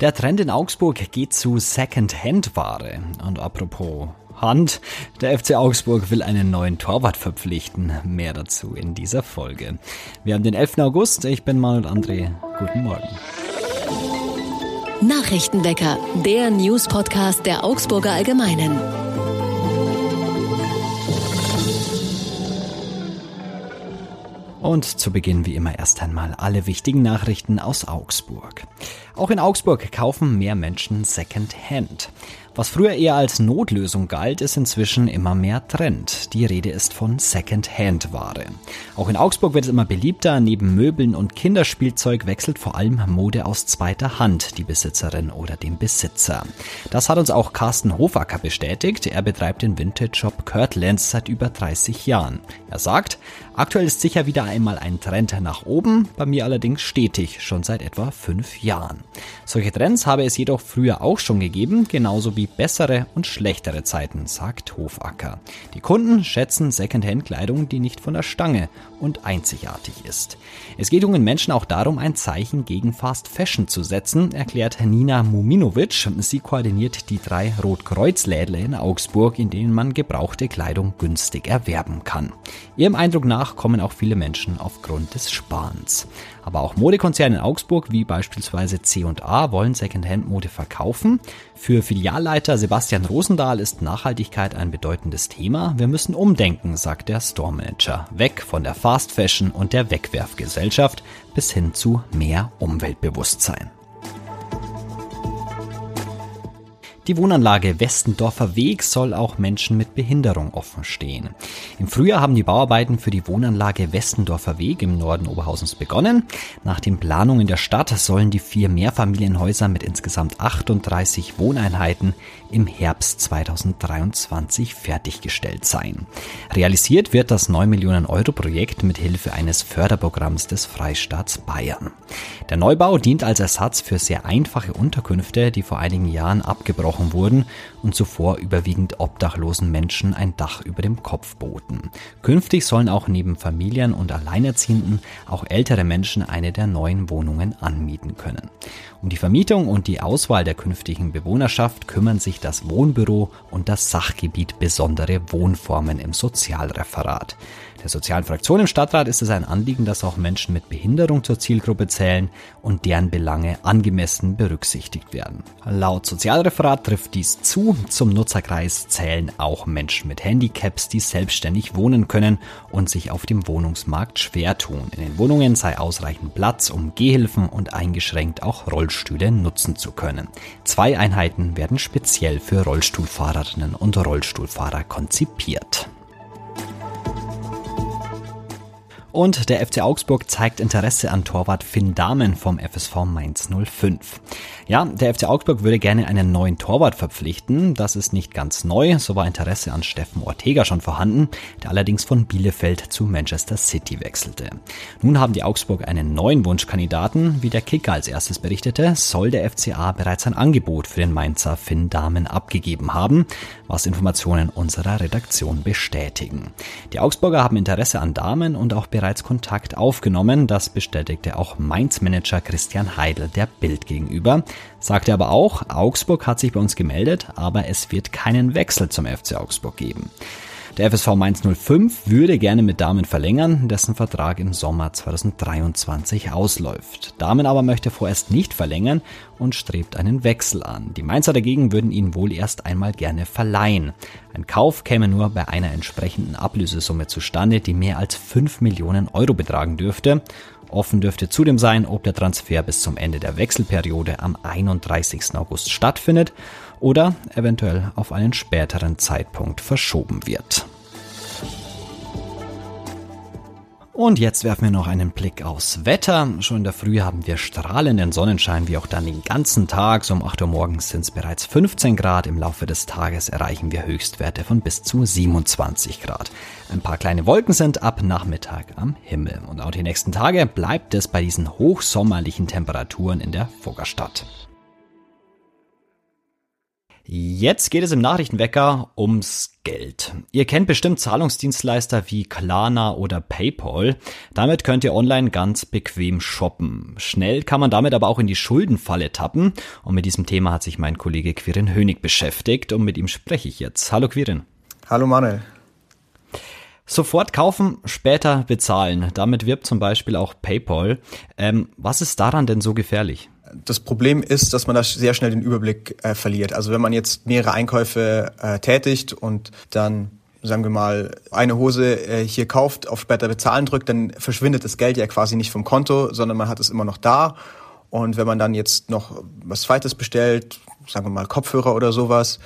Der Trend in Augsburg geht zu Second-Hand-Ware. Und apropos Hand, der FC Augsburg will einen neuen Torwart verpflichten. Mehr dazu in dieser Folge. Wir haben den 11. August. Ich bin Manuel André. Guten Morgen. Nachrichtenwecker, der News-Podcast der Augsburger Allgemeinen. Und zu Beginn wie immer erst einmal alle wichtigen Nachrichten aus Augsburg. Auch in Augsburg kaufen mehr Menschen Second-Hand. Was früher eher als Notlösung galt, ist inzwischen immer mehr Trend. Die Rede ist von Second-Hand-Ware. Auch in Augsburg wird es immer beliebter. Neben Möbeln und Kinderspielzeug wechselt vor allem Mode aus zweiter Hand die Besitzerin oder den Besitzer. Das hat uns auch Carsten Hofacker bestätigt. Er betreibt den Vintage-Shop Kirtlands seit über 30 Jahren. Er sagt, aktuell ist sicher wieder einmal ein Trend nach oben, bei mir allerdings stetig, schon seit etwa fünf Jahren. Solche Trends habe es jedoch früher auch schon gegeben, genauso wie bessere und schlechtere Zeiten, sagt Hofacker. Die Kunden schätzen Secondhand-Kleidung, die nicht von der Stange und einzigartig ist. Es geht jungen Menschen auch darum, ein Zeichen gegen Fast Fashion zu setzen, erklärt Nina Muminovic. Sie koordiniert die drei Rotkreuzlädle in Augsburg, in denen man gebrauchte Kleidung günstig erwerben kann. Ihrem Eindruck nach kommen auch viele Menschen aufgrund des Sparens. Aber auch Modekonzerne in Augsburg, wie beispielsweise C&A, wollen Secondhand-Mode verkaufen. Für Filialleiter Sebastian Rosendahl ist Nachhaltigkeit ein bedeutendes Thema. Wir müssen umdenken, sagt der Store-Manager. Weg von der Fast Fashion und der Wegwerfgesellschaft bis hin zu mehr Umweltbewusstsein. Die Wohnanlage Westendorfer Weg soll auch Menschen mit Behinderung offen stehen. Im Frühjahr haben die Bauarbeiten für die Wohnanlage Westendorfer Weg im Norden Oberhausens begonnen. Nach den Planungen der Stadt sollen die vier Mehrfamilienhäuser mit insgesamt 38 Wohneinheiten im Herbst 2023 fertiggestellt sein. Realisiert wird das 9 Millionen Euro Projekt mit Hilfe eines Förderprogramms des Freistaats Bayern. Der Neubau dient als Ersatz für sehr einfache Unterkünfte, die vor einigen Jahren abgebrochen wurden und zuvor überwiegend obdachlosen Menschen ein Dach über dem Kopf boten. Künftig sollen auch neben Familien und Alleinerziehenden auch ältere Menschen eine der neuen Wohnungen anmieten können. Um die Vermietung und die Auswahl der künftigen Bewohnerschaft kümmern sich das Wohnbüro und das Sachgebiet besondere Wohnformen im Sozialreferat. Der sozialen Fraktion im Stadtrat ist es ein Anliegen, dass auch Menschen mit Behinderung zur Zielgruppe zählen und deren Belange angemessen berücksichtigt werden. Laut Sozialreferat trifft dies zu. Zum Nutzerkreis zählen auch Menschen mit Handicaps, die selbstständig wohnen können und sich auf dem Wohnungsmarkt schwer tun. In den Wohnungen sei ausreichend Platz, um Gehhilfen und eingeschränkt auch Rollstühle nutzen zu können. Zwei Einheiten werden speziell für Rollstuhlfahrerinnen und Rollstuhlfahrer konzipiert. Und der FC Augsburg zeigt Interesse an Torwart Finn Dahmen vom FSV Mainz 05. Ja, der FC Augsburg würde gerne einen neuen Torwart verpflichten. Das ist nicht ganz neu. So war Interesse an Steffen Ortega schon vorhanden, der allerdings von Bielefeld zu Manchester City wechselte. Nun haben die Augsburg einen neuen Wunschkandidaten. Wie der Kicker als erstes berichtete, soll der FCA bereits ein Angebot für den Mainzer Finn Dahmen abgegeben haben, was Informationen unserer Redaktion bestätigen. Die Augsburger haben Interesse an Damen und auch bereits bereits Kontakt aufgenommen. Das bestätigte auch Mainz-Manager Christian Heidel der Bild gegenüber. Sagte aber auch, Augsburg hat sich bei uns gemeldet, aber es wird keinen Wechsel zum FC Augsburg geben. Der FSV Mainz 05 würde gerne mit Damen verlängern, dessen Vertrag im Sommer 2023 ausläuft. Damen aber möchte vorerst nicht verlängern und strebt einen Wechsel an. Die Mainzer dagegen würden ihn wohl erst einmal gerne verleihen. Ein Kauf käme nur bei einer entsprechenden Ablösesumme zustande, die mehr als 5 Millionen Euro betragen dürfte. Offen dürfte zudem sein, ob der Transfer bis zum Ende der Wechselperiode am 31. August stattfindet oder eventuell auf einen späteren Zeitpunkt verschoben wird. Und jetzt werfen wir noch einen Blick aufs Wetter. Schon in der Früh haben wir strahlenden Sonnenschein, wie auch dann den ganzen Tag. So um 8 Uhr morgens sind es bereits 15 Grad. Im Laufe des Tages erreichen wir Höchstwerte von bis zu 27 Grad. Ein paar kleine Wolken sind ab Nachmittag am Himmel. Und auch die nächsten Tage bleibt es bei diesen hochsommerlichen Temperaturen in der Fuggerstadt. Jetzt geht es im Nachrichtenwecker ums Geld. Ihr kennt bestimmt Zahlungsdienstleister wie Klarna oder PayPal. Damit könnt ihr online ganz bequem shoppen. Schnell kann man damit aber auch in die Schuldenfalle tappen. Und mit diesem Thema hat sich mein Kollege Quirin Hönig beschäftigt und mit ihm spreche ich jetzt. Hallo Quirin. Hallo Manuel. Sofort kaufen, später bezahlen. Damit wirbt zum Beispiel auch PayPal. Ähm, was ist daran denn so gefährlich? Das Problem ist, dass man da sehr schnell den Überblick äh, verliert. Also wenn man jetzt mehrere Einkäufe äh, tätigt und dann sagen wir mal, eine Hose äh, hier kauft, auf später bezahlen drückt, dann verschwindet das Geld ja quasi nicht vom Konto, sondern man hat es immer noch da. Und wenn man dann jetzt noch was Zweites bestellt, sagen wir mal Kopfhörer oder sowas,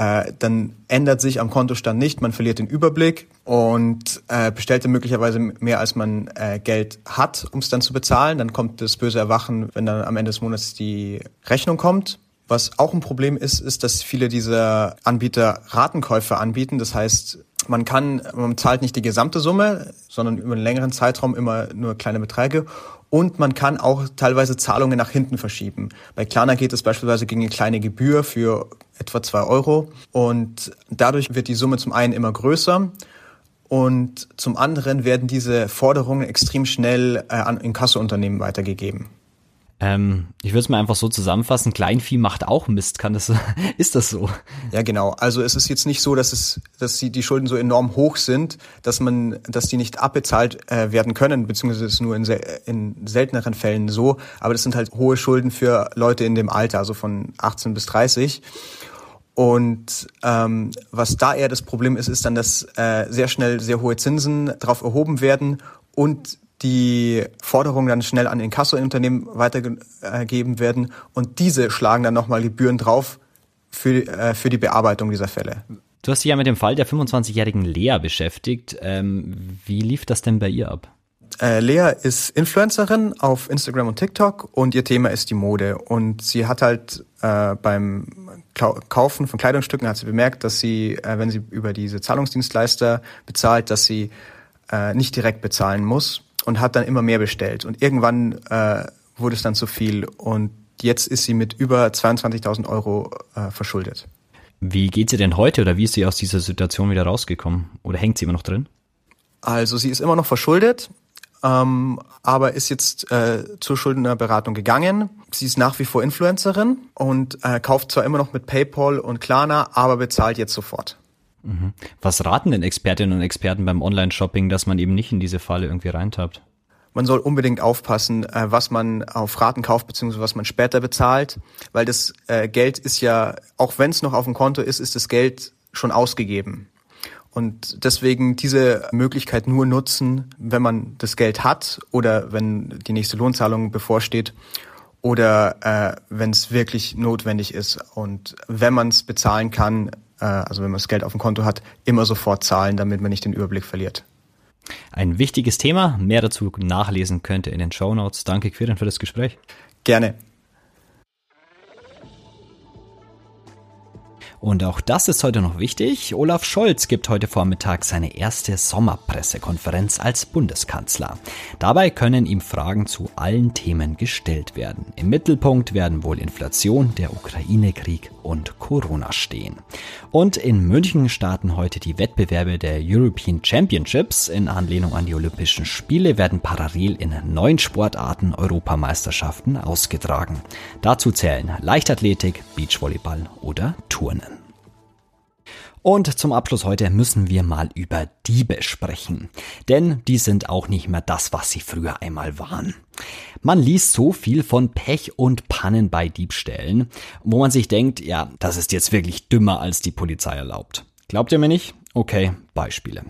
äh, dann ändert sich am Kontostand nicht, man verliert den Überblick und äh, bestellt dann möglicherweise mehr, als man äh, Geld hat, um es dann zu bezahlen. Dann kommt das böse Erwachen, wenn dann am Ende des Monats die Rechnung kommt. Was auch ein Problem ist, ist, dass viele dieser Anbieter Ratenkäufe anbieten. Das heißt, man kann, man zahlt nicht die gesamte Summe, sondern über einen längeren Zeitraum immer nur kleine Beträge. Und man kann auch teilweise Zahlungen nach hinten verschieben. Bei Klarna geht es beispielsweise gegen eine kleine Gebühr für etwa zwei Euro. Und dadurch wird die Summe zum einen immer größer und zum anderen werden diese Forderungen extrem schnell äh, an Inkassounternehmen weitergegeben. Ähm, ich würde es mal einfach so zusammenfassen, Kleinvieh macht auch Mist, kann das ist das so? Ja, genau. Also es ist jetzt nicht so, dass es dass die, die Schulden so enorm hoch sind, dass man dass die nicht abbezahlt äh, werden können, beziehungsweise ist nur in, in selteneren Fällen so, aber das sind halt hohe Schulden für Leute in dem Alter, also von 18 bis 30. Und ähm, was da eher das Problem ist, ist dann, dass äh, sehr schnell sehr hohe Zinsen drauf erhoben werden und die Forderungen dann schnell an Inkasso-Unternehmen weitergegeben werden und diese schlagen dann nochmal Gebühren drauf für, äh, für die Bearbeitung dieser Fälle. Du hast dich ja mit dem Fall der 25-jährigen Lea beschäftigt. Ähm, wie lief das denn bei ihr ab? Äh, Lea ist Influencerin auf Instagram und TikTok und ihr Thema ist die Mode. Und sie hat halt äh, beim Kaufen von Kleidungsstücken hat sie bemerkt, dass sie, äh, wenn sie über diese Zahlungsdienstleister bezahlt, dass sie äh, nicht direkt bezahlen muss und hat dann immer mehr bestellt. Und irgendwann äh, wurde es dann zu viel und jetzt ist sie mit über 22.000 Euro äh, verschuldet. Wie geht sie denn heute oder wie ist sie aus dieser Situation wieder rausgekommen? Oder hängt sie immer noch drin? Also sie ist immer noch verschuldet, ähm, aber ist jetzt äh, zur Schuldnerberatung gegangen. Sie ist nach wie vor Influencerin und äh, kauft zwar immer noch mit PayPal und Klarna, aber bezahlt jetzt sofort. Was raten denn Expertinnen und Experten beim Online-Shopping, dass man eben nicht in diese Falle irgendwie reintappt? Man soll unbedingt aufpassen, äh, was man auf Raten kauft, beziehungsweise was man später bezahlt, weil das äh, Geld ist ja, auch wenn es noch auf dem Konto ist, ist das Geld schon ausgegeben. Und deswegen diese Möglichkeit nur nutzen, wenn man das Geld hat oder wenn die nächste Lohnzahlung bevorsteht oder äh, wenn es wirklich notwendig ist. Und wenn man es bezahlen kann, also wenn man das Geld auf dem Konto hat, immer sofort zahlen, damit man nicht den Überblick verliert. Ein wichtiges Thema. Mehr dazu nachlesen könnt ihr in den Show Notes. Danke, Quirin, für das Gespräch. Gerne. Und auch das ist heute noch wichtig. Olaf Scholz gibt heute Vormittag seine erste Sommerpressekonferenz als Bundeskanzler. Dabei können ihm Fragen zu allen Themen gestellt werden. Im Mittelpunkt werden wohl Inflation, der Ukraine-Krieg und Corona stehen. Und in München starten heute die Wettbewerbe der European Championships. In Anlehnung an die Olympischen Spiele werden parallel in neun Sportarten Europameisterschaften ausgetragen. Dazu zählen Leichtathletik, Beachvolleyball oder Turnen. Und zum Abschluss heute müssen wir mal über Diebe sprechen. Denn die sind auch nicht mehr das, was sie früher einmal waren. Man liest so viel von Pech und Pannen bei Diebstählen, wo man sich denkt, ja, das ist jetzt wirklich dümmer, als die Polizei erlaubt. Glaubt ihr mir nicht? Okay, Beispiele.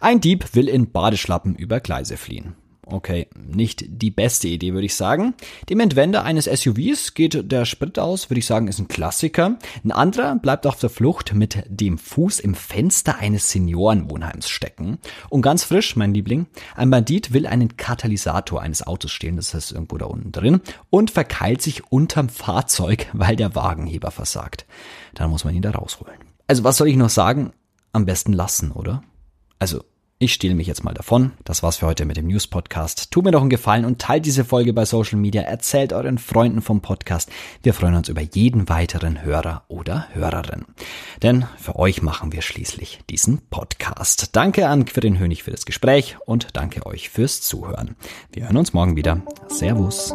Ein Dieb will in Badeschlappen über Gleise fliehen. Okay, nicht die beste Idee, würde ich sagen. Dem Entwender eines SUVs geht der Sprit aus, würde ich sagen, ist ein Klassiker. Ein anderer bleibt auf der Flucht mit dem Fuß im Fenster eines Seniorenwohnheims stecken. Und ganz frisch, mein Liebling, ein Bandit will einen Katalysator eines Autos stehlen, das ist irgendwo da unten drin, und verkeilt sich unterm Fahrzeug, weil der Wagenheber versagt. Dann muss man ihn da rausholen. Also was soll ich noch sagen? Am besten lassen, oder? Also ich stehle mich jetzt mal davon. Das war's für heute mit dem News Podcast. Tut mir doch einen Gefallen und teilt diese Folge bei Social Media. Erzählt euren Freunden vom Podcast. Wir freuen uns über jeden weiteren Hörer oder Hörerin. Denn für euch machen wir schließlich diesen Podcast. Danke an Quirin Hönig für das Gespräch und danke euch fürs Zuhören. Wir hören uns morgen wieder. Servus.